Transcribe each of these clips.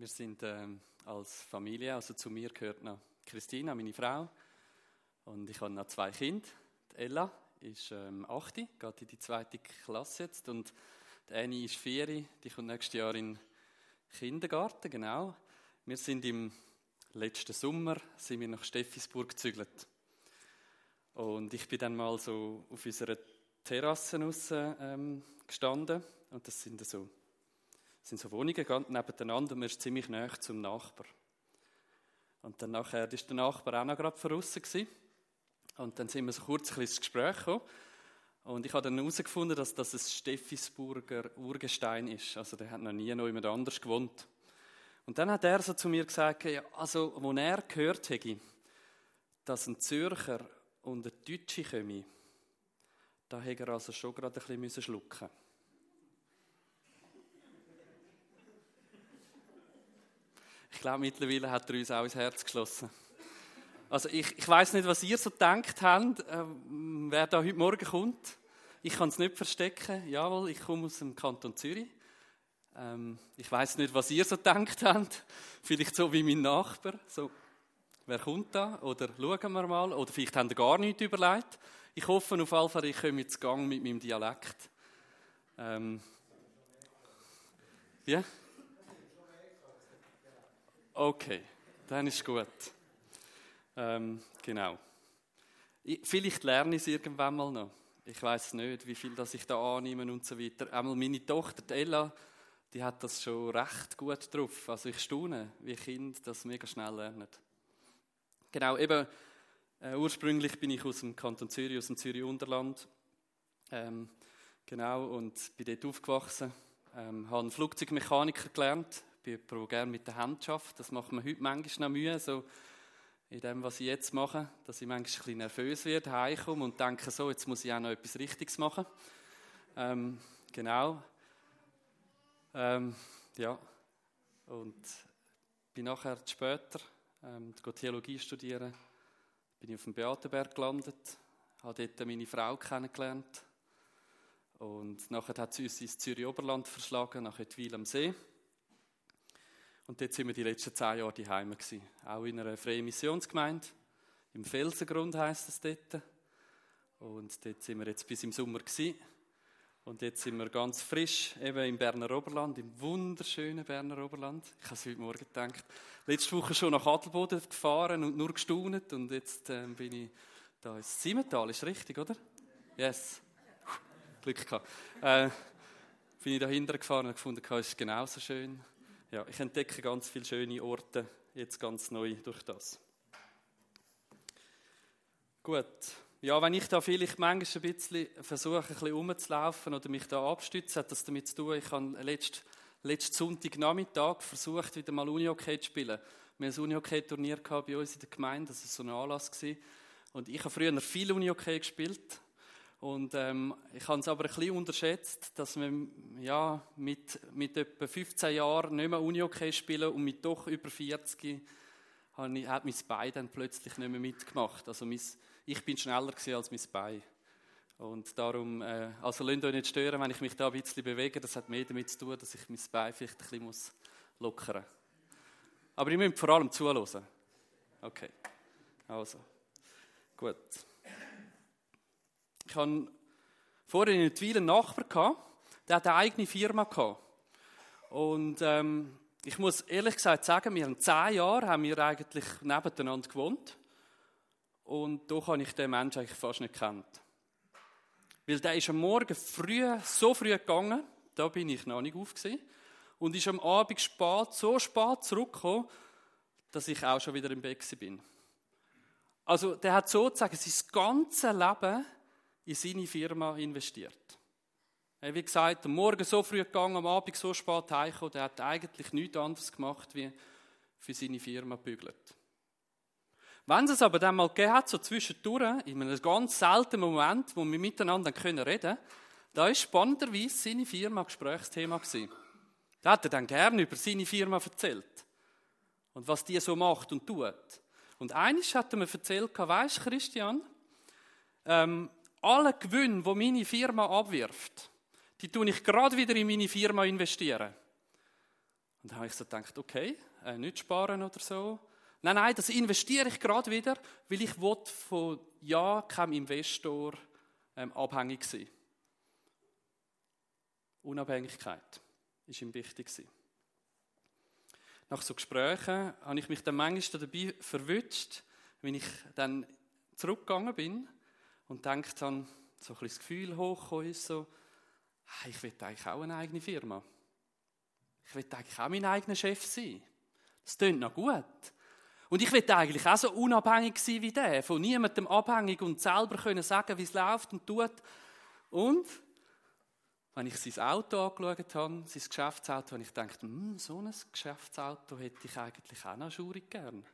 Wir sind ähm, als Familie, also zu mir gehört noch Christina, meine Frau, und ich habe noch zwei Kinder. Die Ella ist ähm, 8, geht in die zweite Klasse jetzt, und die Annie ist 4, die kommt nächstes Jahr in den Kindergarten, genau. Wir sind im letzten Sommer sind wir nach Steffisburg gezügelt. Und ich bin dann mal so auf unserer Terrasse ähm, gestanden und das sind so, sind so Wohnungen ganz nebeneinander und man ist ziemlich nah zum Nachbar. Und dann nachher ist der Nachbar auch noch gerade draussen gewesen. Und dann sind wir so kurz ein ins Gespräch gekommen. Und ich habe dann herausgefunden, dass das ein Steffisburger Urgestein ist. Also der hat noch nie noch jemand anders gewohnt. Und dann hat er so zu mir gesagt, ja, also, wo er gehört hätte, dass ein Zürcher und ein Deutsche kommen, da hätte er also schon gerade ein bisschen schlucken Ich glaube, mittlerweile hat er uns auch ins Herz geschlossen. Also ich, ich weiß nicht, was ihr so denkt habt, äh, wer da heute Morgen kommt. Ich kann es nicht verstecken. Jawohl, ich komme aus dem Kanton Zürich. Ähm, ich weiß nicht, was ihr so denkt habt. Vielleicht so wie mein Nachbar. So, wer kommt da? Oder schauen wir mal. Oder vielleicht habt ihr gar nichts überlegt. Ich hoffe auf jeden Fall, ich komme jetzt Gang mit meinem Dialekt. Ähm, ja? Okay, dann ist gut. Ähm, genau. Ich, vielleicht lerne ich es irgendwann mal noch. Ich weiß nicht, wie viel das ich da annehme und so weiter. Einmal meine Tochter, die Ella, die hat das schon recht gut drauf. Also ich staune, wie Kinder das mega schnell lernen. Genau, eben, äh, ursprünglich bin ich aus dem Kanton Zürich, aus dem Zürich Unterland. Ähm, genau, und bin dort aufgewachsen. Ähm, habe einen Flugzeugmechaniker gelernt, jemand, der gerne mit der Hand schafft. Das macht mir heute manchmal noch Mühe, so in dem, was ich jetzt mache, dass ich manchmal ein bisschen nervös werde, heimkomme und denke, so, jetzt muss ich auch noch etwas Richtiges machen. Ähm, genau. Ähm, ja. Und bin nachher später ähm, Theologie studieren, bin ich auf dem Beatenberg gelandet, habe dort meine Frau kennengelernt und nachher hat sie uns ins Zürich Oberland verschlagen, nach Etwil am See. Und dort sind wir die letzten zehn Jahre die Heime. Auch in einer freien Missionsgemeinde. Im Felsengrund heisst es dort. Und dort sind wir jetzt bis im Sommer gewesen. Und jetzt sind wir ganz frisch, eben im Berner Oberland, im wunderschönen Berner Oberland. Ich habe es heute Morgen gedacht. Letzte Woche schon nach Adelboden gefahren und nur gestaunet. Und jetzt äh, bin ich da ins Simmental, ist richtig, oder? Yes. Glück gehabt. Äh, bin ich da hinten gefahren und gefunden, es ist genauso schön ja, ich entdecke ganz viele schöne Orte jetzt ganz neu durch das. Gut. Ja, wenn ich da vielleicht manchmal ein bisschen versuche, ein bisschen rumzulaufen oder mich da abstütze, hat das damit zu tun, ich habe letzten, letzten Sonntagnachmittag versucht, wieder mal Unihockey zu spielen. Wir hatten ein Unihockey-Turnier bei uns in der Gemeinde, das war so ein Anlass. Und ich habe früher viel Unihockey gespielt und ähm, ich habe es aber ein bisschen unterschätzt, dass man ja, mit, mit etwa 15 Jahren nicht mehr Uni-Okay spielen und mit doch über 40 ich, hat mein Bein dann plötzlich nicht mehr mitgemacht. Also mein, ich bin schneller als mein Bein. Und darum, äh, also lasst euch nicht stören, wenn ich mich da ein bisschen bewege. Das hat mehr damit zu tun, dass ich mein Bein vielleicht ein bisschen lockern muss. Aber ich muss vor allem zuhören. Okay. Also. Gut. Ich hatte vorhin in Entwil einen Nachbar, der hat eine eigene Firma. Gehabt. Und ähm, ich muss ehrlich gesagt sagen, wir haben zehn Jahre haben wir eigentlich nebeneinander gewohnt. Und doch habe ich den Menschen eigentlich fast nicht gekannt. Weil der ist am Morgen früh, so früh gegangen, da bin ich noch nicht aufgesehen, und ist am Abend spät, so spät zurückgekommen, dass ich auch schon wieder im Bett bin. Also der hat sozusagen sein ganzes Leben in seine Firma investiert. Er wie gesagt, am Morgen so früh gegangen, am Abend so spät heimgekommen, der hat eigentlich nichts anderes gemacht, wie für seine Firma bügelt. Wenn es aber dann mal gegeben hat, so zwischendurch, in einem ganz seltenen Moment, wo wir miteinander reden können, da ist spannenderweise seine Firma Gesprächsthema gewesen. Da hat er dann gerne über seine Firma erzählt. Und was die so macht und tut. Und eines hat er mir erzählt, weisst Christian, ähm, alle Gewinne, die meine Firma abwirft, die tue ich gerade wieder in meine Firma investieren. Und dann habe ich so gedacht, okay, äh, nicht sparen oder so. Nein, nein, das investiere ich gerade wieder, weil ich von ja keinem Investor ähm, abhängig sein. Unabhängigkeit ist ihm wichtig gewesen. Nach so Gesprächen habe ich mich dann manchmal dabei verwünscht, wenn ich dann zurückgegangen bin und denkt dann, so ein das Gefühl hochgekommen ist, so, ich will eigentlich auch eine eigene Firma. Ich will eigentlich auch mein eigener Chef sein. Das klingt noch gut. Und ich will eigentlich auch so unabhängig sein wie der, von niemandem abhängig und selber können sagen, wie es läuft und tut. Und wenn ich sein Auto angeschaut habe, sein Geschäftsauto, habe ich gedacht, hm, so ein Geschäftsauto hätte ich eigentlich auch noch schurig gern.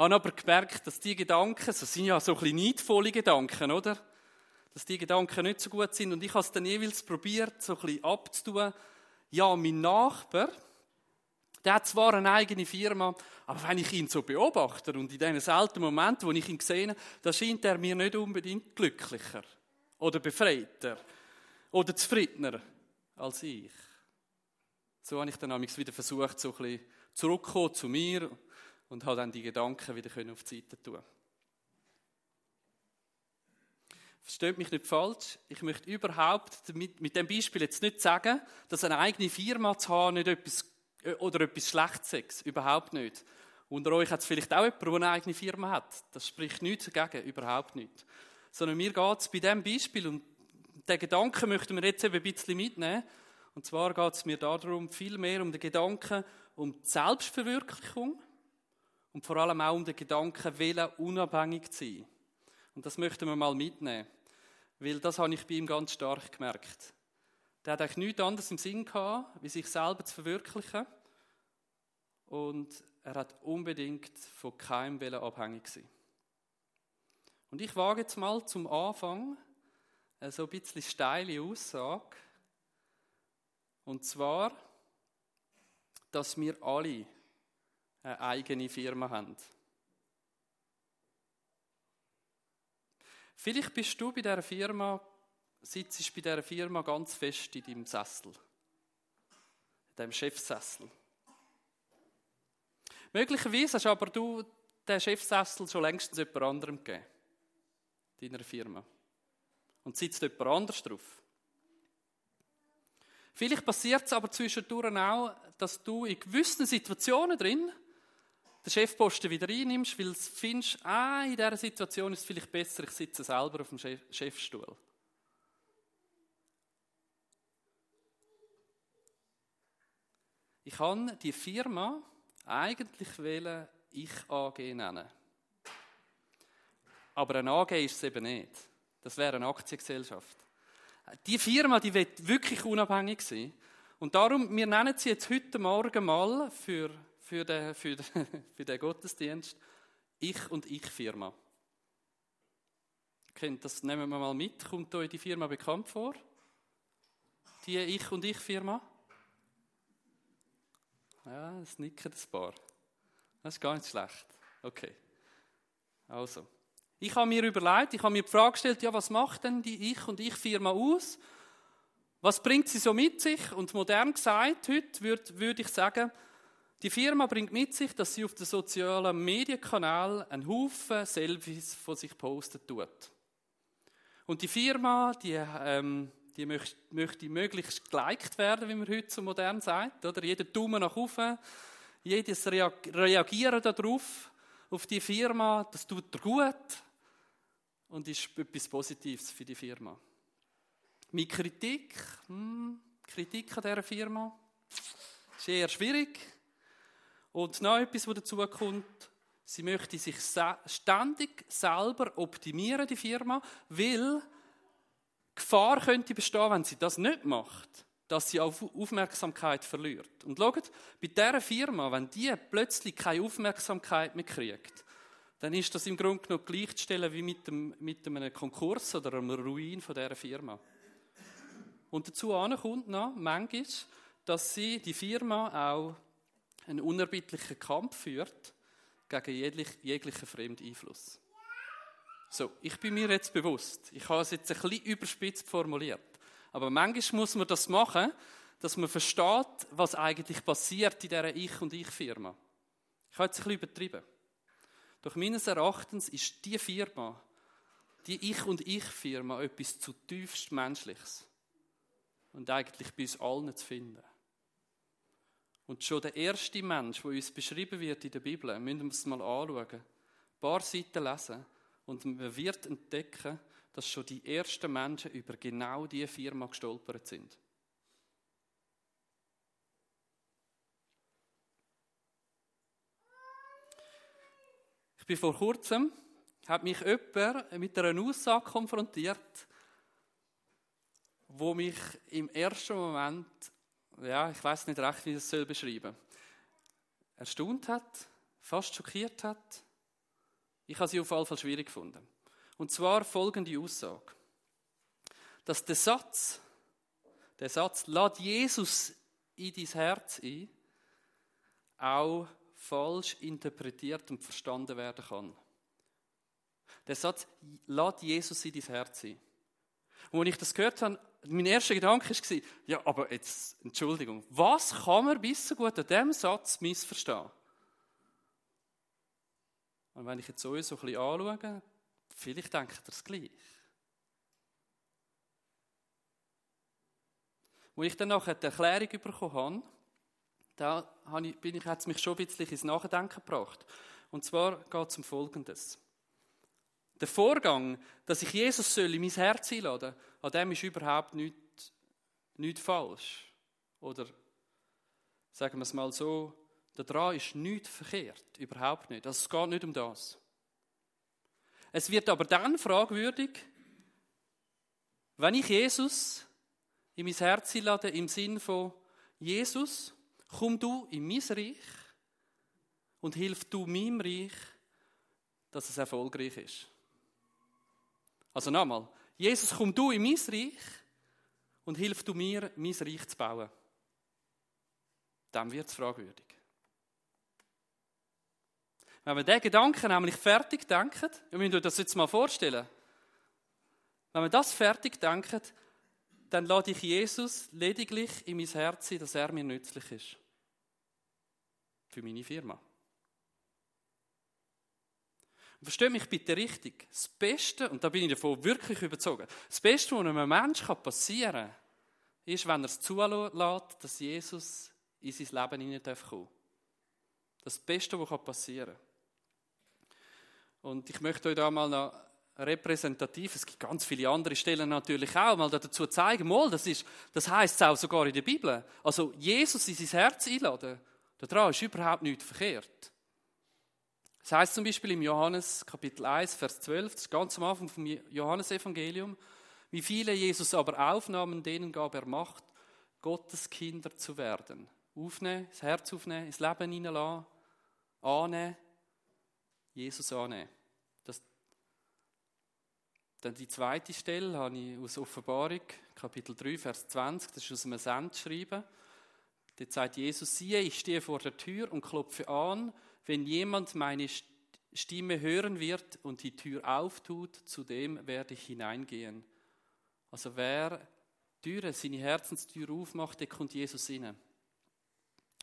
Habe aber gemerkt, dass die Gedanken, das sind ja so ein bisschen neidvolle Gedanken, oder? Dass die Gedanken nicht so gut sind. Und ich habe es dann jeweils probiert, so ein bisschen abzutun. Ja, mein Nachbar, der hat zwar eine eigene Firma, aber wenn ich ihn so beobachte und in diesen seltenen Momenten, wo ich ihn sehe, da scheint er mir nicht unbedingt glücklicher oder befreiter oder zufriedener als ich. So habe ich dann wieder versucht, so ein bisschen zurückzukommen zu mir und habe dann die Gedanken wieder auf die Seite tun. Versteht mich nicht falsch. Ich möchte überhaupt mit, mit dem Beispiel jetzt nicht sagen, dass eine eigene Firma zu haben nicht etwas äh, oder etwas Schlechtes ist. Überhaupt nicht. Unter euch hat es vielleicht auch jemand, der eine eigene Firma hat. Das spricht nichts dagegen, überhaupt nicht. Sondern mir geht es bei diesem Beispiel, und den Gedanken möchten wir jetzt eben ein bisschen mitnehmen. Und zwar geht es mir darum, viel mehr um den Gedanken um die Selbstverwirklichung und vor allem auch um den Gedanken, wählen unabhängig zu sein. Und das möchten wir mal mitnehmen. Weil das habe ich bei ihm ganz stark gemerkt. Der hat eigentlich nichts anderes im Sinn gehabt, wie sich selber zu verwirklichen. Und er hat unbedingt von keinem Willen abhängig sein. Und ich wage jetzt mal zum Anfang so ein bisschen steile Aussage. Und zwar, dass wir alle eine eigene Firma haben. Vielleicht bist du bei dieser Firma sitzt bei dieser Firma ganz fest in deinem Sessel. In deinem Chefsessel. Möglicherweise hast aber du den Chefsessel schon längstens jemand anderem gegeben. Deiner Firma. Und sitzt jemand anders drauf. Vielleicht passiert es aber zwischendurch auch, dass du in gewissen Situationen drin den Chefposten wieder einnimmst, weil du findest, ah, in dieser Situation ist es vielleicht besser, ich sitze selber auf dem Chefstuhl. Ich kann die Firma eigentlich wählen, ich AG nennen. Aber eine AG ist es eben nicht. Das wäre eine Aktiengesellschaft. Die Firma, die wird wirklich unabhängig sein. Und darum, wir nennen sie jetzt heute Morgen mal für, für, den, für, für den Gottesdienst Ich und Ich Firma. Das, nehmen wir mal mit. Kommt euch die Firma bekannt vor? Die Ich und Ich Firma? Ja, es nicken ein paar. Das ist gar nicht schlecht. Okay. Also. Ich habe mir überlegt, ich habe mir die Frage gestellt, ja, was macht denn die Ich- und Ich-Firma aus? Was bringt sie so mit sich? Und modern gesagt, heute würde, würde ich sagen, die Firma bringt mit sich, dass sie auf den sozialen Medienkanal einen Haufen Selfies von sich posten tut. Und die Firma, die ähm, die möchte, möchte möglichst geliked werden, wie man heute so modern sagt. Oder? Jeder Daumen nach oben, jedes Reagieren darauf, auf die Firma, das tut er gut und ist etwas Positives für die Firma. Mit Kritik, hm, Kritik an dieser Firma, ist eher schwierig. Und noch etwas, was dazu kommt, sie möchte sich ständig selber optimieren, die Firma, weil Gefahr könnte bestehen, wenn sie das nicht macht, dass sie auf Aufmerksamkeit verliert. Und schaut, bei dieser Firma, wenn die plötzlich keine Aufmerksamkeit mehr kriegt, dann ist das im Grunde genommen gleichzustellen wie mit, dem, mit einem Konkurs oder einem Ruin von dieser Firma. Und dazu kommt noch manchmal, dass sie, die Firma auch einen unerbittlichen Kampf führt gegen jeglichen fremden Einfluss. So, ich bin mir jetzt bewusst, ich habe es jetzt ein bisschen überspitzt formuliert. Aber manchmal muss man das machen, dass man versteht, was eigentlich passiert in dieser Ich- und Ich-Firma. Ich habe jetzt ein bisschen übertrieben. Doch meines Erachtens ist die Firma, die Ich- und Ich-Firma, etwas zutiefst Menschliches. Und eigentlich bei uns allen zu finden. Und schon der erste Mensch, der uns beschrieben wird in der Bibel, müssen wir uns mal anschauen, ein paar Seiten lesen und man wird entdecken, dass schon die ersten Menschen über genau diese Firma gestolpert sind. Ich bin vor kurzem, hat mich jemand mit einer Aussage konfrontiert, wo mich im ersten Moment, ja, ich weiß nicht recht, wie ich soll beschreiben, erstaunt hat, fast schockiert hat. Ich habe sie auf jeden Fall schwierig gefunden. Und zwar folgende Aussage. Dass der Satz, der Satz, lad Jesus in dein Herz ein, auch falsch interpretiert und verstanden werden kann. Der Satz, lad Jesus in dein Herz ein. Und als ich das gehört habe, mein erster Gedanke war, ja, aber jetzt, Entschuldigung, was kann man bis so gut an diesem Satz missverstehen? Und wenn ich jetzt euch so ein bisschen anschaue, vielleicht denkt ihr das gleich. Als ich dann nachher die Erklärung bekommen habe, da bin ich, hat es mich schon ein bisschen ins Nachdenken gebracht. Und zwar geht es um Folgendes. Der Vorgang, dass ich Jesus soll in mein Herz einladen soll, an dem ist überhaupt nichts, nichts falsch. Oder sagen wir es mal so, daran ist nichts verkehrt. Überhaupt nicht. Also es geht nicht um das. Es wird aber dann fragwürdig, wenn ich Jesus in mein Herz einlade, im Sinn von Jesus, komm du in mein Reich und hilf du meinem Reich, dass es erfolgreich ist. Also nochmal, Jesus, komm du in mein Reich und hilf du mir, mein Reich zu bauen. Dann wird es fragwürdig. Wenn wir diesen Gedanken nämlich fertig denken, wir müssen uns das jetzt mal vorstellen, wenn wir das fertig denken, dann lade ich Jesus lediglich in mein Herz dass er mir nützlich ist. Für meine Firma. Versteht mich bitte richtig. Das Beste, und da bin ich davon wirklich überzeugt, das Beste, was einem Menschen passieren kann, ist, wenn er es zulässt, dass Jesus in sein Leben hinein kommen darf. Das Beste, was passieren kann. Und ich möchte euch da mal noch repräsentativ, es gibt ganz viele andere Stellen natürlich auch, mal dazu zeigen, mal, das, das heißt es auch sogar in der Bibel. Also Jesus in sein Herz einladen, daran ist überhaupt nichts verkehrt. Das heißt zum Beispiel im Johannes Kapitel 1, Vers 12, das ist ganz am Anfang vom Johannesevangelium, wie viele Jesus aber aufnahmen, denen gab er Macht, Gottes Kinder zu werden. Aufnehmen, das Herz aufnehmen, ins Leben hineinlassen, annehmen, Jesus annehmen. Das, dann die zweite Stelle habe ich aus Offenbarung, Kapitel 3, Vers 20, das ist aus einem Sendschreiben. Dort sagt Jesus, siehe, ich stehe vor der Tür und klopfe an, wenn jemand meine Stimme hören wird und die Tür auftut, zu dem werde ich hineingehen. Also wer Türe, seine Herzenstür aufmacht, der kommt Jesus rein.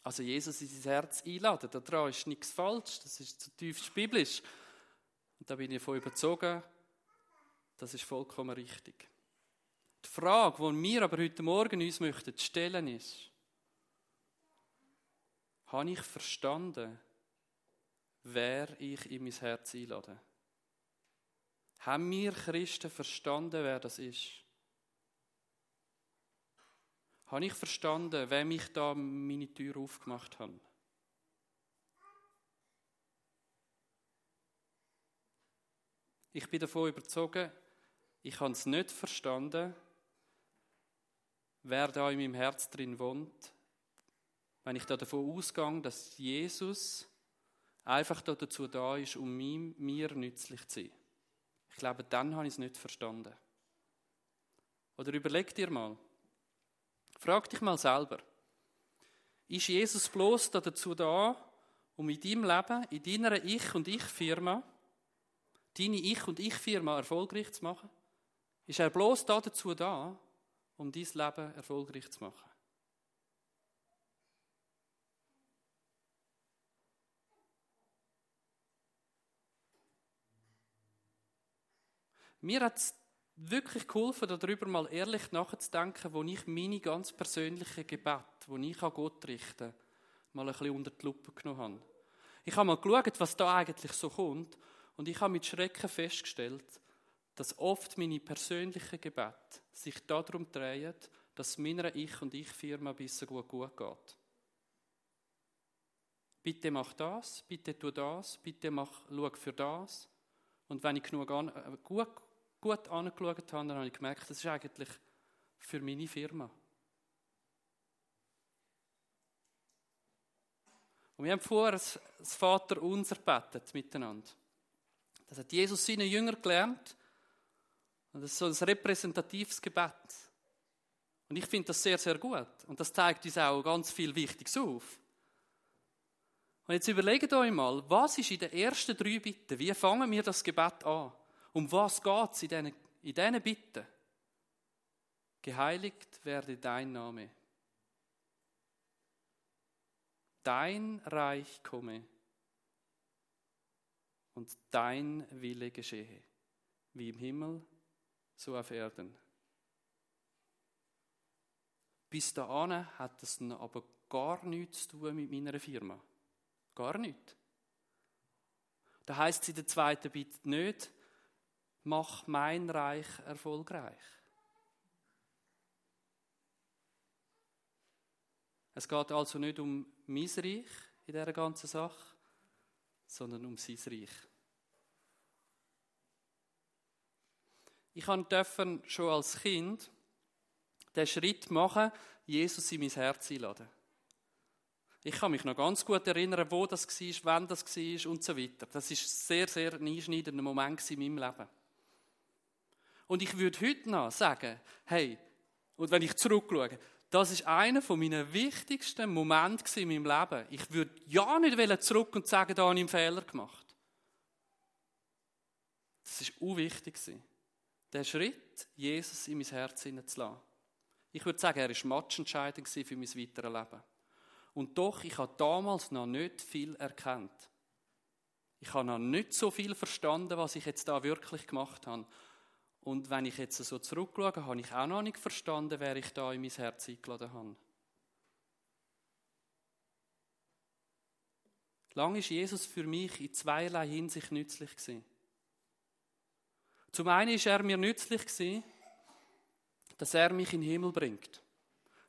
Also Jesus in sein Herz einladen, daran ist nichts falsch, das ist zutiefst biblisch. Und da bin ich davon überzogen, das ist vollkommen richtig. Die Frage, die wir aber heute Morgen uns möchten ist, habe ich verstanden, wer ich in mein Herz einlade? Haben wir Christen verstanden, wer das ist? Habe ich verstanden, wem ich da meine Tür aufgemacht habe? Ich bin davon überzogen, ich habe es nicht verstanden, wer da in meinem Herz drin wohnt, wenn ich da davon ausgehe, dass Jesus einfach da dazu da ist, um mir nützlich zu sein. Ich glaube, dann habe ich es nicht verstanden. Oder überleg dir mal, frag dich mal selber, ist Jesus bloß dazu da, um in deinem Leben, in deiner Ich- und Ich-Firma, deine Ich- und Ich-Firma erfolgreich zu machen? Ist er bloß dazu da, um dein Leben erfolgreich zu machen? Mir hat es wirklich geholfen, darüber mal ehrlich nachzudenken, wo ich meine ganz persönlichen Gebete, wo ich an Gott richte, mal ein bisschen unter die Lupe genommen habe. Ich habe mal geschaut, was da eigentlich so kommt und ich habe mit Schrecken festgestellt, dass oft meine persönlichen Gebete sich darum drehen, dass meiner Ich- und Ich-Firma bisschen gut, gut geht. Bitte mach das, bitte tu das, bitte mach, schau für das. Und wenn ich genug an, äh, gut, gut angeschaut habe, dann habe ich gemerkt, das ist eigentlich für meine Firma. Und wir haben vorher das Vater unser betet miteinander. Das hat Jesus seinen Jüngern gelernt. Und das ist so ein repräsentatives Gebet. Und ich finde das sehr, sehr gut. Und das zeigt uns auch ganz viel Wichtiges auf. Und jetzt überlegt euch mal, was ist in den ersten drei Bitten? Wie fangen wir das Gebet an? Um was geht es in diesen, in diesen Bitten? Geheiligt werde dein Name. Dein Reich komme und dein Wille geschehe, wie im Himmel, so auf Erden. Bis dahin hat es aber gar nichts zu tun mit meiner Firma. Gar nicht. Da heißt es in der zweiten Bitte nicht, mach mein Reich erfolgreich. Es geht also nicht um mein Reich in dieser ganzen Sache, sondern um sein Reich. Ich durfte schon als Kind den Schritt machen, Jesus in mein Herz einladen. Ich kann mich noch ganz gut erinnern, wo das war, wann das war und so weiter. Das ist sehr, sehr ein einschneidender Moment in meinem Leben. Und ich würde heute noch sagen, hey, und wenn ich zurückschaue, das ist einer von meinen wichtigsten Momente in meinem Leben. Ich würde ja nicht zurück und sagen, da habe ich einen Fehler gemacht. Das ist unwichtig. Der Schritt, Jesus in mein Herz hineinzulassen. Ich würde sagen, er war matchentscheidend für mein weiteres Leben. Und doch, ich habe damals noch nicht viel erkannt. Ich habe noch nicht so viel verstanden, was ich jetzt da wirklich gemacht habe. Und wenn ich jetzt so zurückschaue, habe ich auch noch nicht verstanden, wer ich da in mein Herz eingeladen habe. Lang ist Jesus für mich in zweierlei Hinsicht nützlich. Zum einen ist er mir nützlich dass er mich in den Himmel bringt.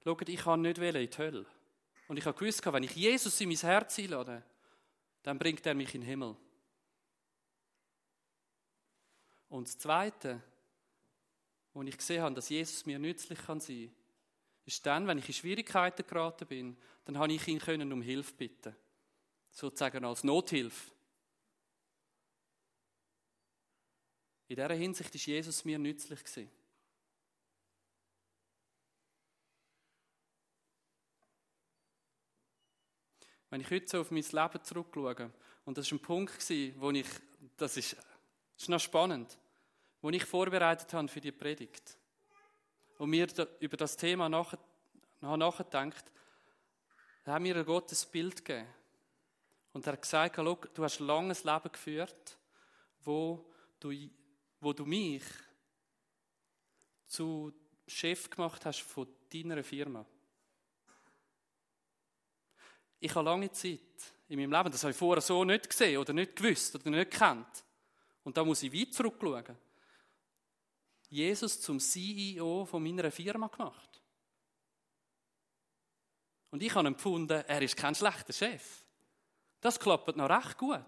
Schaut, ich kann nicht in die Hölle. Und ich habe gewusst, wenn ich Jesus in mein Herz einlade, dann bringt er mich in den Himmel. Und das Zweite, wo ich gesehen habe, dass Jesus mir nützlich kann sein, ist dann, wenn ich in Schwierigkeiten geraten bin, dann habe ich ihn können um Hilfe bitten, sozusagen als Nothilfe. In dieser Hinsicht ist Jesus mir nützlich gewesen. Wenn ich heute so auf mein Leben zurückschaue, und das war ein Punkt, wo ich, das ist, das ist noch spannend, wo ich vorbereitet habe für die Predigt und mir über das Thema nach, nachgedacht, da hat mir ein Gottes Bild gegeben. Und er hat gesagt, du hast ein langes Leben geführt, wo du, wo du mich zu Chef gemacht hast von deiner Firma. Ich habe lange Zeit in meinem Leben, das habe ich vorher so nicht gesehen oder nicht gewusst oder nicht gekannt. Und da muss ich weit zurückschauen. Jesus zum CEO von meiner Firma gemacht. Und ich habe empfunden, er ist kein schlechter Chef. Das klappt noch recht gut.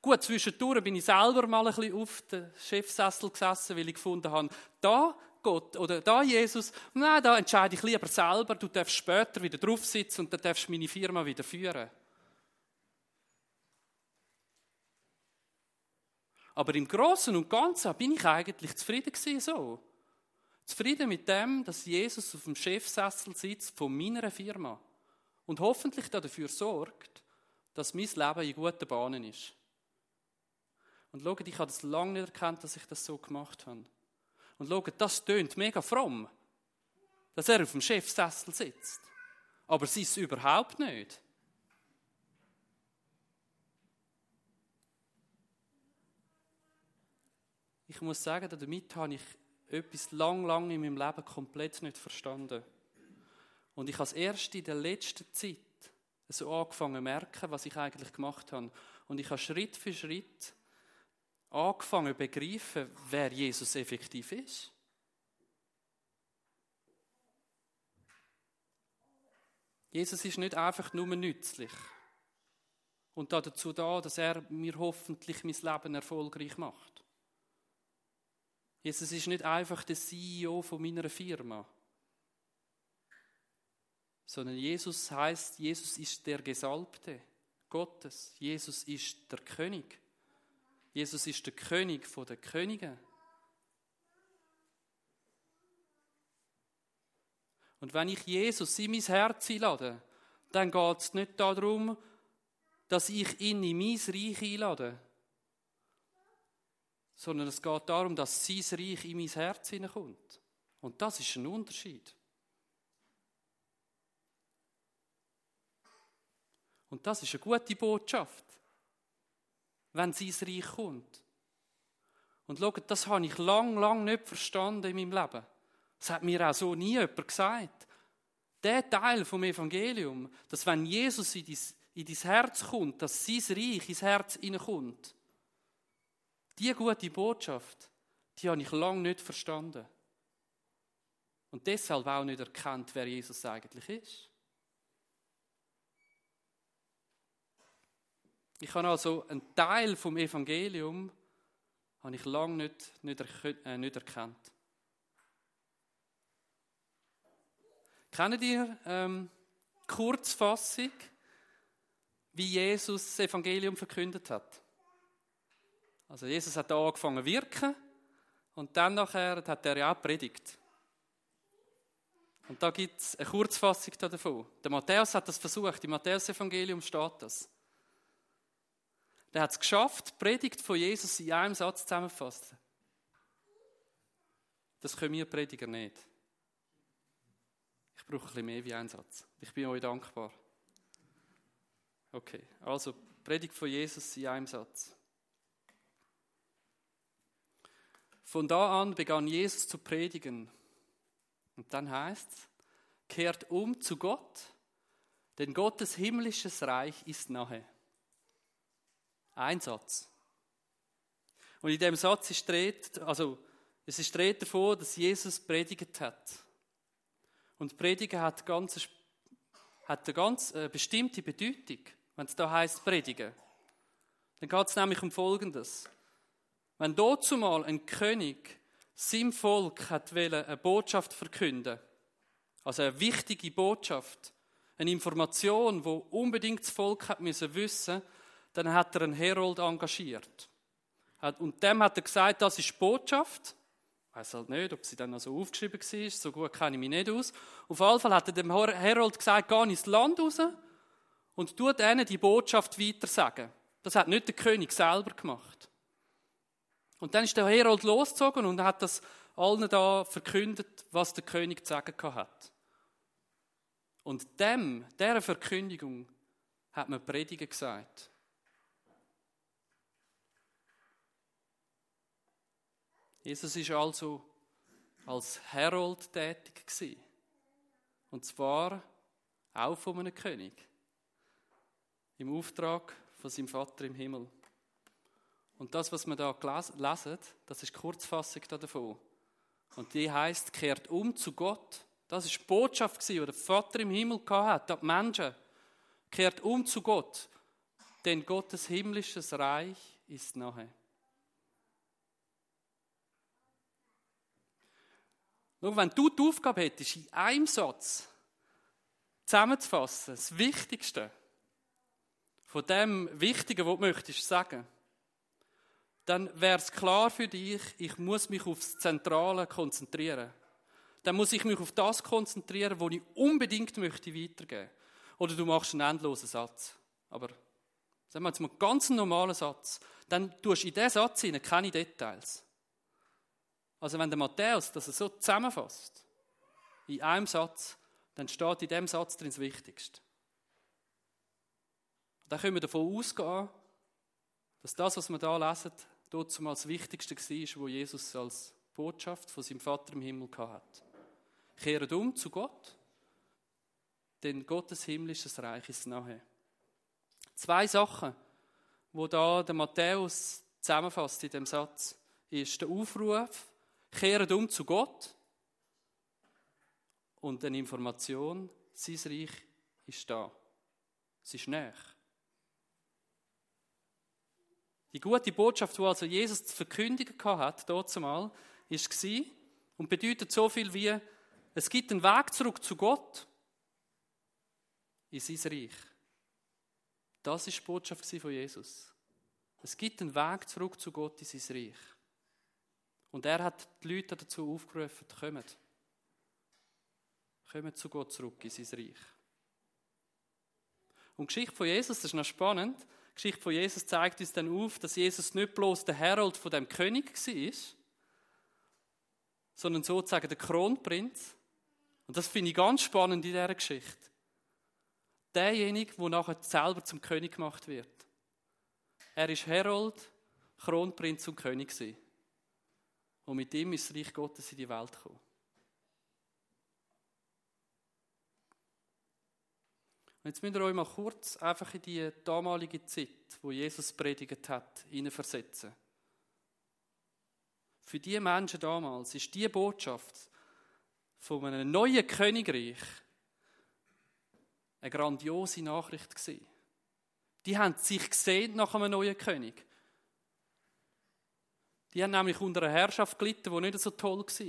Gut, zwischendurch bin ich selber mal ein bisschen auf den Chefsessel gesessen, weil ich gefunden habe, da Gott oder da Jesus, nein, da entscheide ich lieber selber, du darfst später wieder drauf sitzen und dann darfst du meine Firma wieder führen. Aber im Großen und Ganzen bin ich eigentlich zufrieden gewesen, so. Zufrieden mit dem, dass Jesus auf dem Chefsessel sitzt von meiner Firma und hoffentlich dafür sorgt, dass mein Leben in guten Bahnen ist. Und schaut, ich habe das lange nicht erkannt, dass ich das so gemacht habe. Und schaut, das tönt mega fromm, dass er auf dem Chefsessel sitzt. Aber es ist überhaupt nicht. Ich muss sagen, damit habe ich etwas lang, lang in meinem Leben komplett nicht verstanden. Und ich habe erst in der letzten Zeit so angefangen zu merken, was ich eigentlich gemacht habe. Und ich habe Schritt für Schritt angefangen zu begreifen, wer Jesus effektiv ist. Jesus ist nicht einfach nur nützlich und dazu da, dass er mir hoffentlich mein Leben erfolgreich macht. Jesus ist nicht einfach der CEO von meiner Firma, sondern Jesus heißt, Jesus ist der Gesalbte Gottes. Jesus ist der König. Jesus ist der König von den Königen. Und wenn ich Jesus in mein Herz einlade, dann geht es nicht darum, dass ich ihn in mein Reich einlade, sondern es geht darum, dass sein Reich in mein Herz hineinkommt. Und das ist ein Unterschied. Und das ist eine gute Botschaft, wenn sein Reich kommt. Und schaut, das habe ich lang, lang nicht verstanden in meinem Leben. Das hat mir auch so nie jemand gesagt. Der Teil vom Evangelium, dass wenn Jesus in dein, in dein Herz kommt, dass sein Reich ins Herz hineinkommt, die gute Botschaft, die habe ich lange nicht verstanden. Und deshalb auch nicht erkannt, wer Jesus eigentlich ist. Ich habe also einen Teil vom Evangelium habe ich lange nicht, nicht, äh, nicht erkannt. Kennt ihr ähm, Kurzfassung, wie Jesus das Evangelium verkündet hat? Also Jesus hat da angefangen zu wirken und dann nachher hat er ja auch predigt. Und da gibt es eine Kurzfassung davon. Der Matthäus hat das versucht, im Matthäus-Evangelium steht das. Der hat es geschafft, die Predigt von Jesus in einem Satz zusammenzufassen. Das können wir Prediger nicht. Ich brauche ein bisschen mehr wie einen Satz. Ich bin euch dankbar. Okay, also Predigt von Jesus in einem Satz. Von da an begann Jesus zu predigen. Und dann heißt es, kehrt um zu Gott, denn Gottes himmlisches Reich ist nahe. Ein Satz. Und in dem Satz ist dreht, also es ist dreht davon, dass Jesus predigt hat. Und Predigen hat, ganz, hat eine ganz äh, bestimmte Bedeutung, wenn es da heißt Predigen. Dann geht es nämlich um Folgendes. Wenn dort zumal ein König seinem Volk hat eine Botschaft verkünden, also eine wichtige Botschaft, eine Information, wo unbedingt das Volk hat müssen wissen, dann hat er einen Herold engagiert. Und dem hat er gesagt, das ist Botschaft. Ich weiß halt nicht, ob sie dann noch so aufgeschrieben war, so gut kenne ich mich nicht aus. Auf jeden Fall hat er dem Herold gesagt, geh ins Land raus und tu denen die Botschaft weitersagen. Das hat nicht der König selber gemacht. Und dann ist der Herold losgezogen und hat das allen da verkündet, was der König zu sagen hat. Und dem, dieser Verkündigung, hat man Predigen gesagt. Jesus ist also als Herold tätig gewesen. Und zwar auch von einem König. Im Auftrag von seinem Vater im Himmel. Und das, was wir da lesen, das ist Kurzfassung davon. Und die heißt, kehrt um zu Gott. Das ist die Botschaft, die der Vater im Himmel hatte, die Menschen. Kehrt um zu Gott, denn Gottes himmlisches Reich ist nahe. Nur wenn du die Aufgabe hättest, in einem Satz zusammenzufassen, das Wichtigste von dem Wichtigen, was du möchtest sagen, dann wäre es klar für dich, ich muss mich aufs Zentrale konzentrieren. Dann muss ich mich auf das konzentrieren, was ich unbedingt möchte weitergeben. Oder du machst einen endlosen Satz. Aber sagen wir jetzt mal einen ganz normalen Satz. Dann tust du in diesen Satz keine Details. Also wenn der Matthäus das so zusammenfasst, in einem Satz, dann steht in dem Satz drin das Wichtigste. Dann können wir davon ausgehen, dass das, was wir da lesen, dort zum das Wichtigste war, wo Jesus als Botschaft von seinem Vater im Himmel hatte. Kehret um zu Gott, denn Gottes himmlisches Reich ist nahe. Zwei Sachen, wo da der Matthäus zusammenfasst in dem Satz, ist der Aufruf, kehret um zu Gott und eine Information, sein Reich ist da. Es ist näher. Die gute Botschaft, die also Jesus zu verkündigen hat, dort zumal, war und bedeutet so viel wie, es gibt einen Weg zurück zu Gott in sein Reich. Das ist die Botschaft von Jesus. Es gibt einen Weg zurück zu Gott in sein Reich. Und er hat die Leute dazu aufgerufen, kommt. Kommt zu Gott zurück in sein Reich. Und die Geschichte von Jesus, das ist noch spannend, die Geschichte von Jesus zeigt uns dann auf, dass Jesus nicht bloß der Herold von dem König war, sondern sozusagen der Kronprinz. Und das finde ich ganz spannend in dieser Geschichte. Derjenige, der nachher selber zum König gemacht wird. Er ist Herold, Kronprinz und König gewesen. Und mit ihm ist das Reich Gottes in die Welt gekommen. Und jetzt müsst ihr euch mal kurz einfach in die damalige Zeit, wo Jesus predigt hat, hineinversetzen. Für die Menschen damals ist die Botschaft von einem neuen Königreich eine grandiose Nachricht gewesen. Die haben sich gesehen nach einem neuen König. Die haben nämlich unter einer Herrschaft gelitten, die nicht so toll war.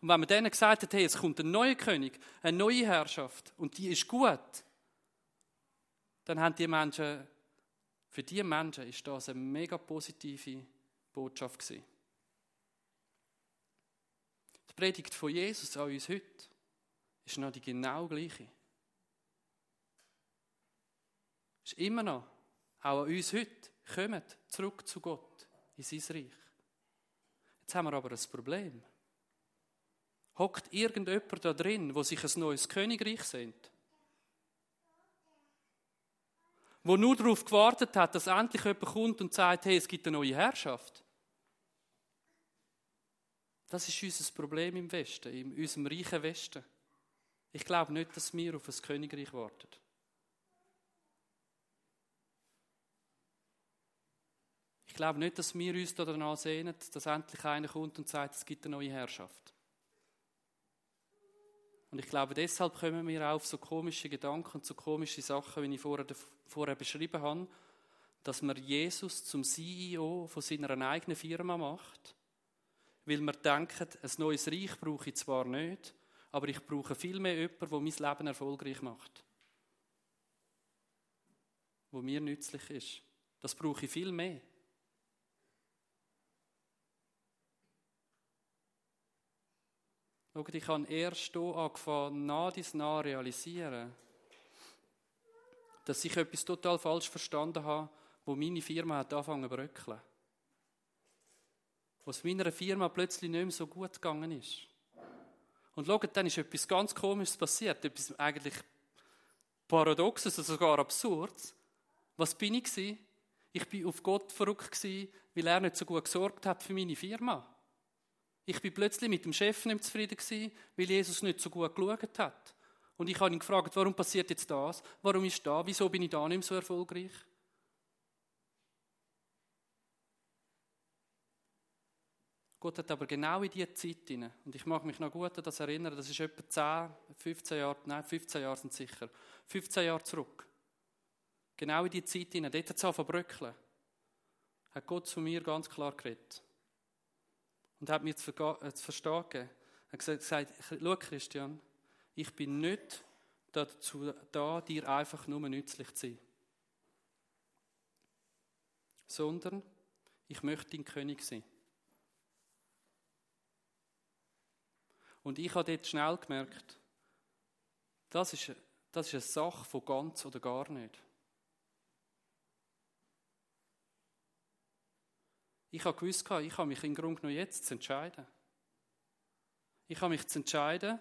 Und wenn man denen gesagt hat, hey, es kommt ein neuer König, eine neue Herrschaft, und die ist gut, dann haben die Menschen, für diese Menschen ist das eine mega positive Botschaft gewesen. Die Predigt von Jesus an uns heute ist noch die genau gleiche. Ist immer noch, auch an uns heute, kommt zurück zu Gott, in sein Reich. Jetzt haben wir aber ein Problem. Hockt irgendjemand da drin, wo sich ein neues Königreich sehnt? Wo nur darauf gewartet hat, dass endlich jemand kommt und sagt, hey, es gibt eine neue Herrschaft. Das ist unser Problem im Westen, in unserem reichen Westen. Ich glaube nicht, dass wir auf ein Königreich warten. Ich glaube nicht, dass wir uns danach sehnen, dass endlich einer kommt und sagt, es gibt eine neue Herrschaft. Und ich glaube, deshalb kommen wir auch auf so komische Gedanken und so komische Sachen, wie ich vorher, vorher beschrieben habe, dass man Jesus zum CEO von seiner eigenen Firma macht, weil man denkt, ein neues Reich brauche ich zwar nicht, aber ich brauche viel mehr jemanden, der mein Leben erfolgreich macht. Wo mir nützlich ist. Das brauche ich viel mehr. Schaut, ich habe erst hier angefangen, nah dies nah realisieren, dass ich etwas total falsch verstanden habe, wo meine Firma hat angefangen zu bröckeln. Wo es meiner Firma plötzlich nicht mehr so gut gegangen ist. Und schaut, dann ist etwas ganz Komisches passiert, etwas eigentlich Paradoxes, also sogar Absurdes. Was bin ich gewesen? Ich bin auf Gott verrückt gewesen, weil er nicht so gut gesorgt hat für meine Firma. Ich bin plötzlich mit dem Chef nicht zufrieden gewesen, weil Jesus nicht so gut geschaut hat. Und ich habe ihn gefragt, warum passiert jetzt das? Warum ist da? Wieso bin ich da nicht so erfolgreich? Gott hat aber genau in diese Zeit hinein, und ich mag mich noch gut an das erinnern, das ist etwa 10, 15 Jahre, nein, 15 Jahre sind sicher, 15 Jahre zurück. Genau in diese Zeit hinein, dort hat es angefangen bröckeln. Hat Gott zu mir ganz klar geredet und hat mir zu, äh, verstehen gegeben. Er hat gesagt, schau Christian, ich bin nicht dazu da, dir einfach nur nützlich zu sein. Sondern ich möchte dein König sein. Und ich habe dort schnell gemerkt, das ist, das ist eine Sache von ganz oder gar nicht. Ich habe gewusst, ich habe mich im Grunde genommen jetzt zu entscheiden. Ich habe mich zu entscheiden,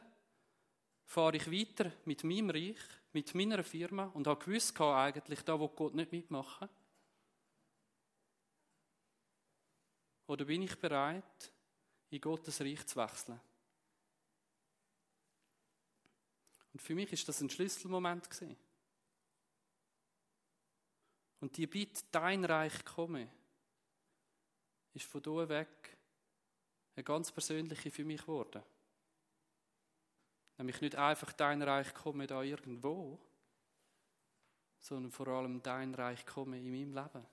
fahre ich weiter mit meinem Reich, mit meiner Firma und habe gewusst, eigentlich, da wo Gott nicht mitmachen. Oder bin ich bereit, in Gottes Reich zu wechseln? Und für mich ist das ein Schlüsselmoment gewesen. Und die Bitte, dein Reich komme, ist von da weg eine ganz persönliche für mich geworden. Nämlich nicht einfach dein Reich komme da irgendwo, sondern vor allem dein Reich komme in meinem Leben.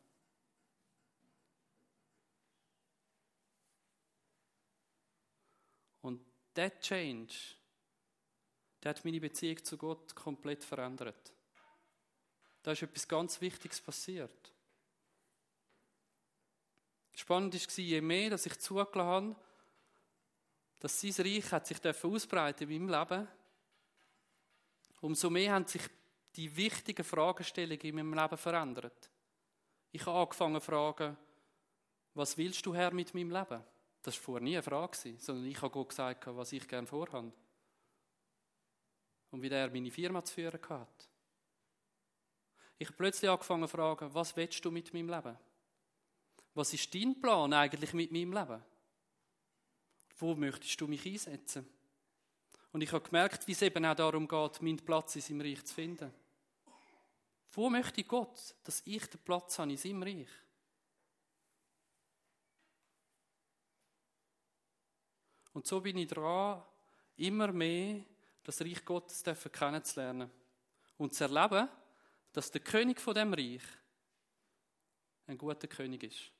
Und der Change, der hat meine Beziehung zu Gott komplett verändert. Da ist etwas ganz Wichtiges passiert. Spannend war, je mehr dass ich zugelassen habe, dass sein Reich hat sich ausbreiten in meinem Leben, umso mehr haben sich die wichtigen Fragestellungen in meinem Leben verändert. Ich habe angefangen zu fragen, was willst du, Herr, mit meinem Leben? Das war vorher nie eine Frage, sondern ich habe Gott gesagt, was ich gerne vorhabe. Und wie er meine Firma zu führen hat. Ich habe plötzlich angefangen zu fragen, was willst du mit meinem Leben? Was ist dein Plan eigentlich mit meinem Leben? Wo möchtest du mich einsetzen? Und ich habe gemerkt, wie es eben auch darum geht, meinen Platz in seinem Reich zu finden. Wo möchte Gott, dass ich den Platz habe in seinem Reich? Und so bin ich dran, immer mehr das Reich Gottes kennenzulernen und zu erleben, dass der König von dem Reich ein guter König ist.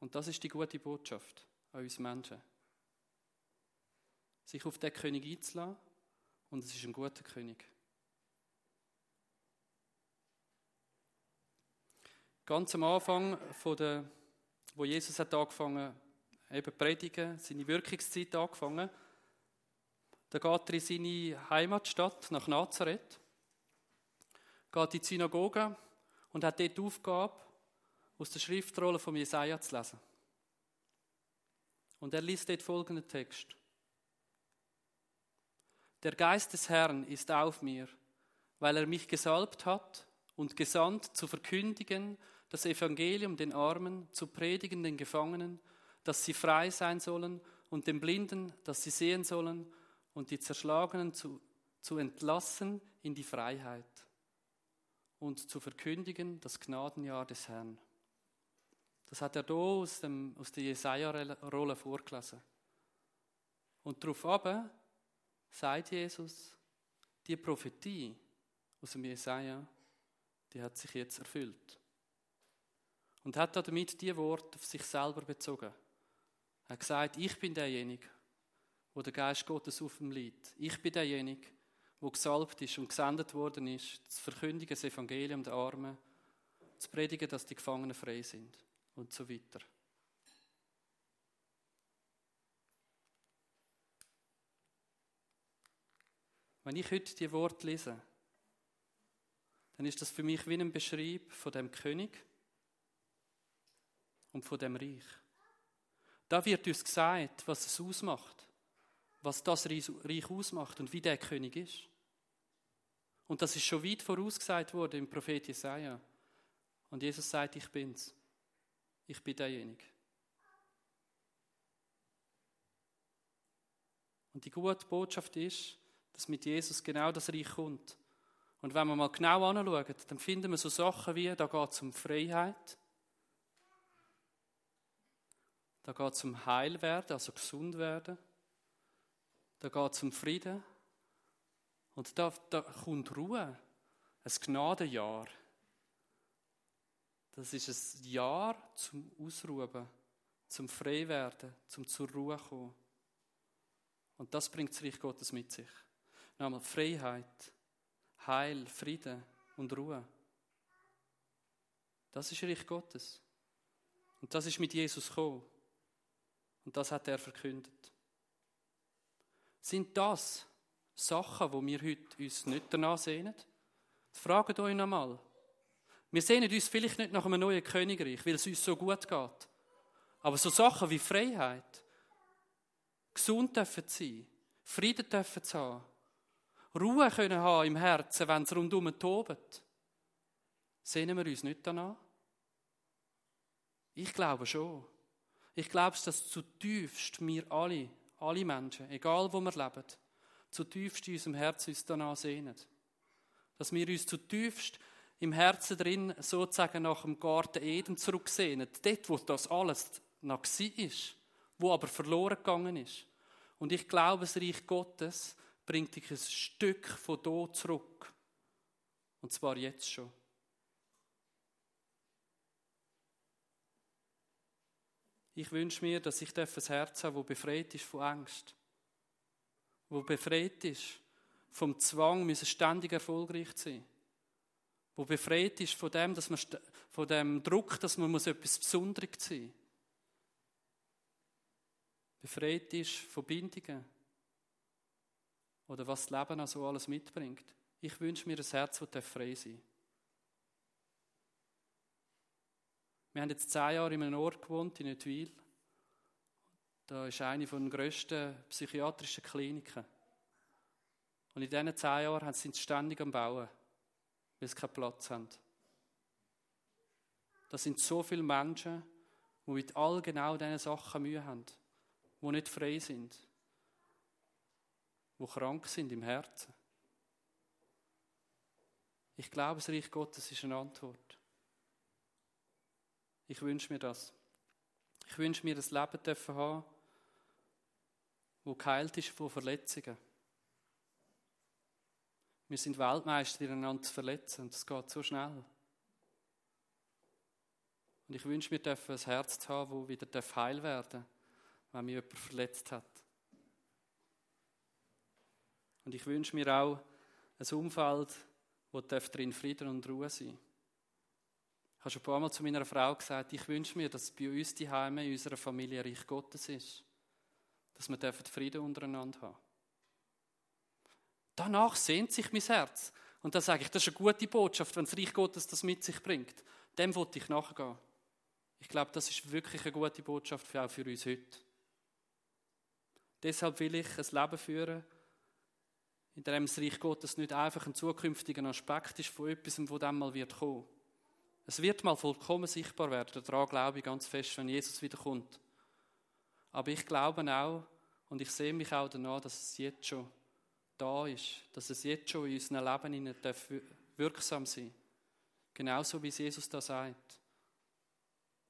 Und das ist die gute Botschaft an uns Menschen. Sich auf den König einzulassen und es ist ein guter König. Ganz am Anfang, von der, wo Jesus hat angefangen eben predigen, seine Wirkungszeit angefangen, da geht er in seine Heimatstadt nach Nazareth, geht in die Synagoge und hat dort die Aufgabe, aus der Schriftrolle von Jesaja zu lesen. Und er liest dort folgenden Text. Der Geist des Herrn ist auf mir, weil er mich gesalbt hat und gesandt zu verkündigen das Evangelium den Armen, zu predigen den Gefangenen, dass sie frei sein sollen und den Blinden, dass sie sehen sollen und die Zerschlagenen zu, zu entlassen in die Freiheit und zu verkündigen das Gnadenjahr des Herrn. Das hat er hier aus, dem, aus der Jesaja-Rolle vorgelesen. Und darauf aber sagt Jesus, die Prophetie aus dem Jesaja, die hat sich jetzt erfüllt. Und hat damit die Worte auf sich selber bezogen. Er hat gesagt, ich bin derjenige, wo der Geist Gottes auf ihm liegt. Ich bin derjenige, wo gesalbt ist und gesendet worden ist, zu verkündigen das Evangelium der Armen, zu predigen, dass die Gefangenen frei sind und so weiter. Wenn ich heute die Worte lese, dann ist das für mich wie ein Beschrieb von dem König und von dem Reich. Da wird uns gesagt, was es ausmacht, was das Reich ausmacht und wie der König ist. Und das ist schon weit vorausgesagt worden im Prophet Jesaja. Und Jesus sagt, ich bin's. Ich bin derjenige. Und die gute Botschaft ist, dass mit Jesus genau das Reich kommt. Und wenn wir mal genau anschauen, dann finden wir so Sachen wie, da geht es um Freiheit, da geht es um Heilwerden, also gesund werden, da geht es um Frieden und da, da kommt Ruhe, ein Gnadenjahr. Das ist ein Jahr zum Ausruhen, zum Freiwerden, zum zur Ruhe kommen. Und das bringt das Reich Gottes mit sich. Nochmal Freiheit, Heil, Frieden und Ruhe. Das ist Reich Gottes. Und das ist mit Jesus gekommen. Und das hat er verkündet. Sind das Sachen, wo wir heute uns nicht danach sehnen? Fragt euch nochmal. Wir sehnen uns vielleicht nicht nach einem neuen Königreich, weil es uns so gut geht. Aber so Sachen wie Freiheit, gesund dürfen sein, Frieden dürfen zu haben, Ruhe können haben im Herzen, wenn es rundum tobt, sehnen wir uns nicht danach? Ich glaube schon. Ich glaube, dass zutiefst wir alle, alle Menschen, egal wo wir leben, zutiefst in unserem Herzen uns danach sehnen. Dass wir uns zutiefst im Herzen drin sozusagen nach dem Garten Eden zurücksehnen. Dort, wo das alles noch war, wo aber verloren gegangen ist. Und ich glaube, das Reich Gottes bringt dich ein Stück von dort zurück. Und zwar jetzt schon. Ich wünsche mir, dass ich ein Herz habe, das befreit ist von Angst. Wo befreit ist vom Zwang, ständig erfolgreich zu sein. Wo befreit ist von dem, dass man, von dem Druck, dass man muss etwas Besonderes sein muss. Befreit ist von Bindungen. Oder was das Leben also alles mitbringt. Ich wünsche mir ein Herz, das frei sein Wir haben jetzt zehn Jahre in einem Ort gewohnt, in Nötwil. Da ist eine den grössten psychiatrischen Kliniken. Und in diesen zehn Jahren sind sie ständig am Bauen, weil sie keinen Platz haben. Das sind so viele Menschen, die mit all genau diesen Sachen Mühe haben, die nicht frei sind, die krank sind im Herzen. Ich glaube, das Reich Gottes ist eine Antwort. Ich wünsche mir das. Ich wünsche mir das Leben dürfen haben, wo geheilt ist von Verletzungen. Wir sind Weltmeister, einander zu verletzen und das geht so schnell. Und ich wünsche mir, dürfen ein Herz zu haben, das wieder heil werden darf, wenn mich jemand verletzt hat. Und ich wünsche mir auch ein Umfeld, wo drin Frieden und Ruhe sein darf. Ich habe schon ein paar Mal zu meiner Frau gesagt, ich wünsche mir, dass bei uns die Heime in unserer Familie Reich Gottes ist. Dass wir Frieden untereinander haben. Danach sehnt sich mein Herz. Und da sage ich, das ist eine gute Botschaft, wenn das Reich Gottes das mit sich bringt. Dem wollte ich nachgehen. Ich glaube, das ist wirklich eine gute Botschaft auch für uns heute. Deshalb will ich ein Leben führen, in dem das Reich Gottes nicht einfach ein zukünftiger Aspekt ist von etwas, wo dann mal wird kommen. Es wird mal vollkommen sichtbar werden. Daran glaube ich ganz fest, wenn Jesus wiederkommt. Aber ich glaube auch, und ich sehe mich auch danach, dass es jetzt schon da ist, dass es jetzt schon in unserem Leben wirksam sein darf. Genauso wie Jesus da sagt.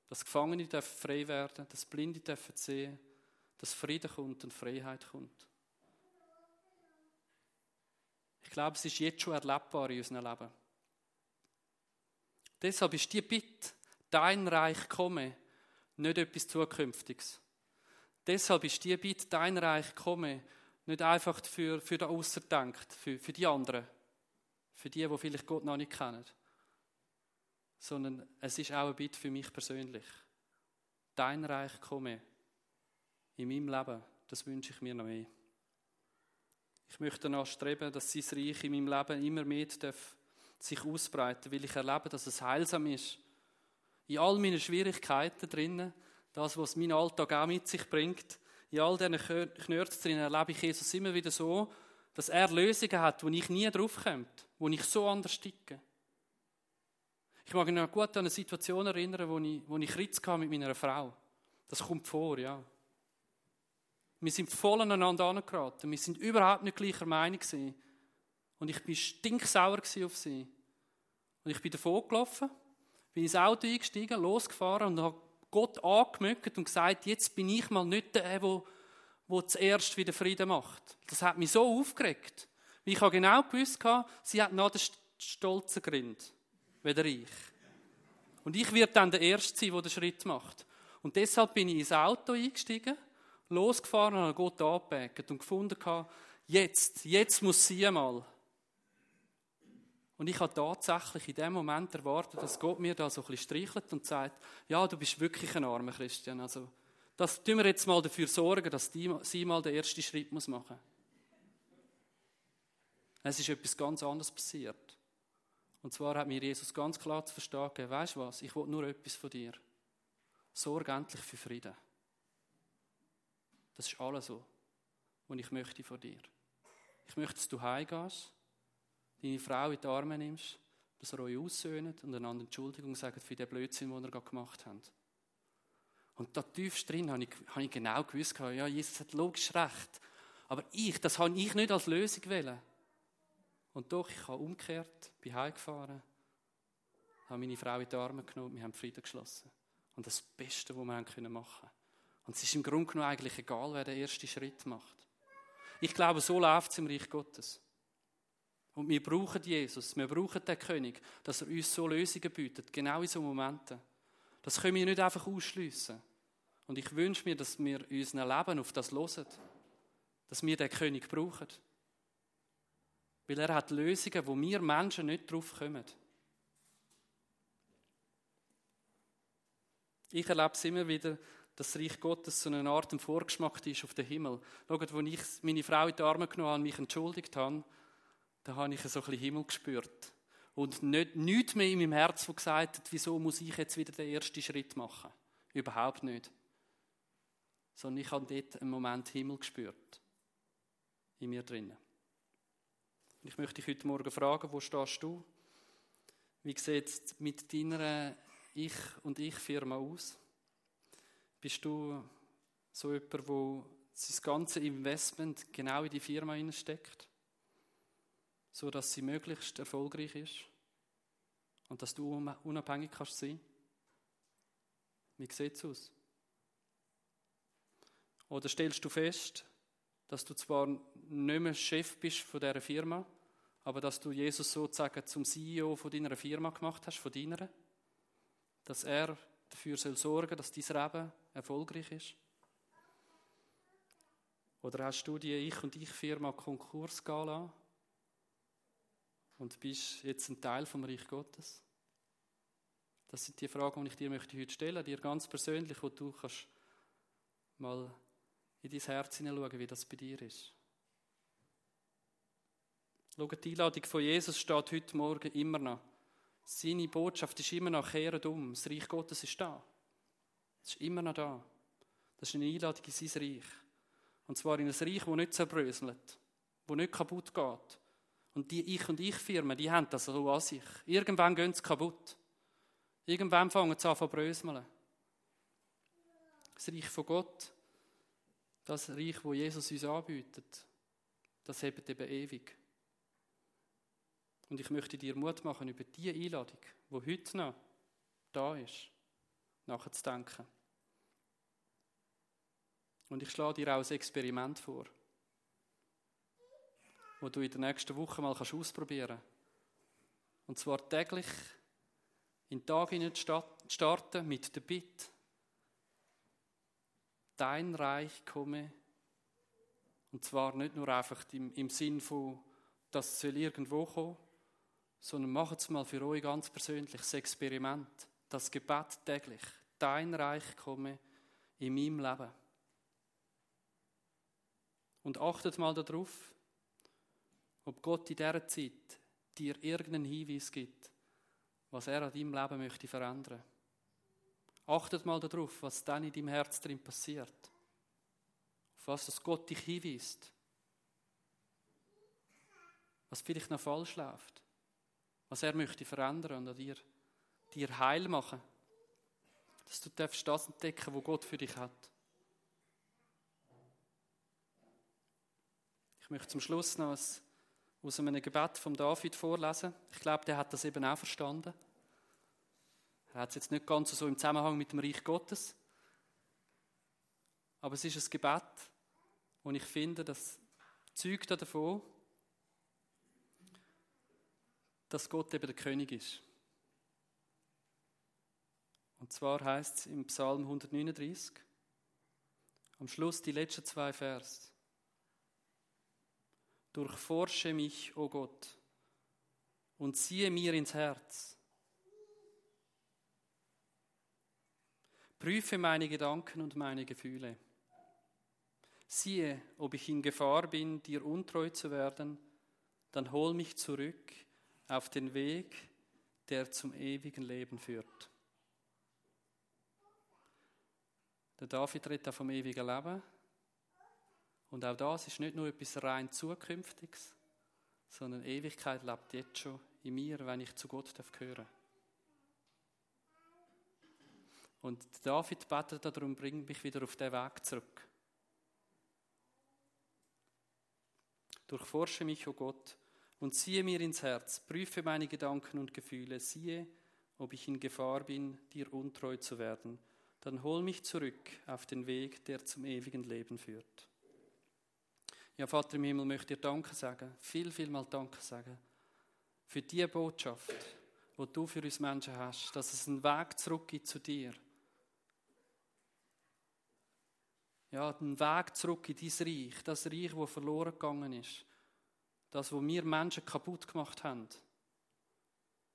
Dass Gefangene dürfen frei werden, dass Blinde dürfen sehen, dass Frieden kommt und Freiheit kommt. Ich glaube, es ist jetzt schon erlebbar in unserem Leben. Deshalb ist die Bitte, dein Reich komme, nicht etwas Zukünftiges. Deshalb ist die Bitte, dein Reich komme, nicht einfach für, für den Ausser denkt, für, für die anderen, für die, die vielleicht Gott noch nicht kennen, sondern es ist auch ein Bitte für mich persönlich. Dein Reich komme in meinem Leben, das wünsche ich mir noch mehr. Ich möchte danach streben, dass sein Reich in meinem Leben immer mehr darf sich ausbreiten, weil ich erlebe, dass es heilsam ist. In all meinen Schwierigkeiten drinnen, das, was mein Alltag auch mit sich bringt, in all diesen Knörzen drin erlebe ich Jesus immer wieder so, dass er Lösungen hat, wo ich nie draufkomme, wo ich so anders ticke. Ich mag mich noch gut an eine Situation erinnern, wo ich, wo ich Ritz mit meiner Frau. Das kommt vor, ja. Wir sind voll aneinander angeraten. Wir sind überhaupt nicht gleicher Meinung gewesen. Und ich bin stinksauer auf sie. Und ich bin davon gelaufen, bin ins Auto eingestiegen, losgefahren und habe Gott angemögt und gesagt, jetzt bin ich mal nicht der, der, der zuerst wieder Frieden macht. Das hat mich so aufgeregt. Ich habe genau gewusst, sie hat noch den stolzen Grind, weder ich. Und ich werde dann der Erste sein, der den Schritt macht. Und deshalb bin ich ins Auto eingestiegen, losgefahren und habe Gott angepackt und gefunden, jetzt, jetzt muss sie mal. Und ich habe tatsächlich in dem Moment erwartet, dass Gott mir da so ein bisschen streichelt und sagt, ja, du bist wirklich ein armer Christian. Also, das tun wir jetzt mal dafür sorgen, dass die, sie mal den ersten Schritt muss machen Es ist etwas ganz anderes passiert. Und zwar hat mir Jesus ganz klar zu verstehen gegeben, weißt du was, ich will nur etwas von dir. Sorge endlich für Frieden. Das ist alles so, was ich möchte von dir. Ich möchte, dass du heimgehst deine Frau in die Arme nimmst, dass ihr euch aussöhnt und einander Entschuldigung sagt für den Blödsinn, den ihr gerade gemacht habt. Und da tiefst drin habe ich, habe ich genau gewusst, ja, Jesus hat logisch recht. Aber ich, das habe ich nicht als Lösung wählen. Und doch, ich habe umgekehrt, bin heimgefahren, habe meine Frau in die Arme genommen, wir haben Frieden geschlossen. Und das Beste, was wir machen können. Und es ist im Grunde genommen eigentlich egal, wer den ersten Schritt macht. Ich glaube, so läuft es im Reich Gottes. Und wir brauchen Jesus, wir brauchen den König, dass er uns so Lösungen bietet, genau in so Momenten. Das können wir nicht einfach ausschliessen. Und ich wünsche mir, dass wir unser Leben auf das hören. Dass wir den König brauchen. Weil er hat Lösungen, wo wir Menschen nicht drauf kommen. Ich erlebe es immer wieder, dass das Reich Gottes so eine Art ein Vorgeschmack ist auf den Himmel. Schaut, als ich meine Frau in die Arme genommen habe und mich entschuldigt habe, da habe ich so ein bisschen Himmel gespürt. Und nicht, nichts mehr in meinem Herz, das gesagt hat, wieso muss ich jetzt wieder den ersten Schritt machen. Überhaupt nicht. Sondern ich habe dort einen Moment Himmel gespürt. In mir drinnen. Ich möchte dich heute Morgen fragen, wo stehst du? Wie sieht es mit deiner Ich- und Ich-Firma aus? Bist du so jemand, der sein ganzes Investment genau in die Firma steckt? So dass sie möglichst erfolgreich ist? Und dass du unabhängig kannst sein? Wie sieht es aus? Oder stellst du fest, dass du zwar nicht mehr Chef bist von dieser Firma, aber dass du Jesus sozusagen zum CEO von deiner Firma gemacht hast, von deiner, dass er dafür soll sorgen, dass dein Leben erfolgreich ist? Oder hast du die Ich- und Ich-Firma Konkurs gehen und bist jetzt ein Teil vom Reich Gottes? Das sind die Fragen, die ich dir möchte heute stellen, dir ganz persönlich, wo du kannst mal in dein Herz hineinschauen, wie das bei dir ist. Schau, die Einladung von Jesus steht heute Morgen immer noch. Seine Botschaft ist immer noch kehrt um. Das Reich Gottes ist da. Es ist immer noch da. Das ist eine Einladung in sein Reich. Und zwar in ein Reich, das nicht zerbröselt, das nicht kaputt geht. Und die Ich- und Ich-Firmen, die haben das so an sich. Irgendwann gehen sie kaputt. Irgendwann fangen sie an zu bröseln. Das Reich von Gott, das Reich, wo Jesus uns anbietet, das hebt eben ewig. Und ich möchte dir Mut machen, über die Einladung, die heute noch da ist, nachzudenken. Und ich schlage dir auch ein Experiment vor, wo du in der nächsten Woche mal kannst ausprobieren kannst. Und zwar täglich in den Tag starten mit der Bitte, dein Reich komme, und zwar nicht nur einfach im, im Sinn von, das soll irgendwo kommen, sondern macht es mal für euch ganz persönlich das Experiment, das Gebet täglich, dein Reich komme in meinem Leben. Und achtet mal darauf, ob Gott in dieser Zeit dir irgendeinen Hinweis gibt, was er an deinem Leben möchte verändern. Achtet mal darauf, was dann in deinem Herz drin passiert. Auf was das Gott dich hinweist. Was vielleicht noch falsch läuft. Was er möchte verändern und an dir, dir heil machen. Dass du darfst das entdecken, was Gott für dich hat. Ich möchte zum Schluss noch aus, aus einem Gebet von David vorlesen. Ich glaube, der hat das eben auch verstanden. Er hat es jetzt nicht ganz so im Zusammenhang mit dem Reich Gottes. Aber es ist ein Gebet, und ich finde, das zeugt davon, dass Gott eben der König ist. Und zwar heißt es im Psalm 139, am Schluss die letzten zwei Vers. Durchforsche mich, o oh Gott, und ziehe mir ins Herz. Prüfe meine Gedanken und meine Gefühle. Siehe, ob ich in Gefahr bin, dir untreu zu werden, dann hol mich zurück auf den Weg, der zum ewigen Leben führt. Der David redet vom ewigen Leben. Und auch das ist nicht nur etwas rein Zukünftiges, sondern Ewigkeit lebt jetzt schon in mir, wenn ich zu Gott darf. Und David betet darum, bring mich wieder auf den Weg zurück. Durchforsche mich, o oh Gott, und ziehe mir ins Herz, prüfe meine Gedanken und Gefühle, siehe, ob ich in Gefahr bin, dir untreu zu werden. Dann hol mich zurück auf den Weg, der zum ewigen Leben führt. Ja, Vater im Himmel, möchte dir Danke sagen, viel, viel mal Danke sagen, für die Botschaft, wo du für uns Menschen hast, dass es einen Weg zurück gibt zu dir Ja, den Weg zurück in dein Reich, das Reich, wo verloren gegangen ist. Das, wo wir Menschen kaputt gemacht haben.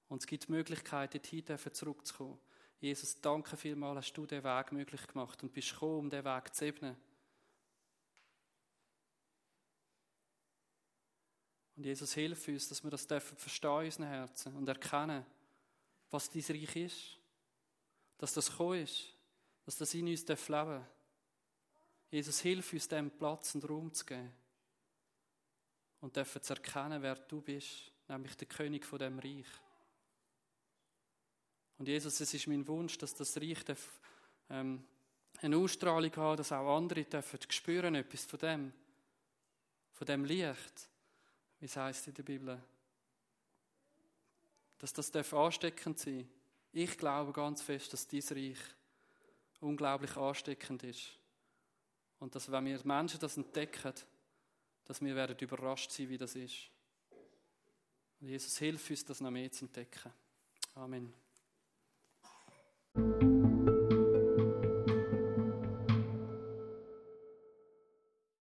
Und es gibt Möglichkeiten, dorthin zurückzukommen. Jesus, danke vielmals, hast du den Weg möglich gemacht und bist gekommen, um den Weg zu ebnen. Und Jesus, hilf uns, dass wir das dürfen verstehen in unseren Herzen und erkennen, was dein Reich ist. Dass das gekommen ist. Dass das in uns leben darf. Jesus, hilf uns, dem Platz und Raum zu geben. Und dürfen zu erkennen, wer du bist, nämlich der König von dem Reich. Und Jesus, es ist mein Wunsch, dass das Reich darf, ähm, eine Ausstrahlung hat, dass auch andere dürfen spüren etwas von dem, von dem Licht, wie es heißt in der Bibel. Dass das darf ansteckend sein. Ich glaube ganz fest, dass dieses Reich unglaublich ansteckend ist. Und dass, wenn wir Menschen das entdecken, dass wir werden überrascht sein, wie das ist. Und Jesus, hilf uns, das noch mehr zu entdecken. Amen.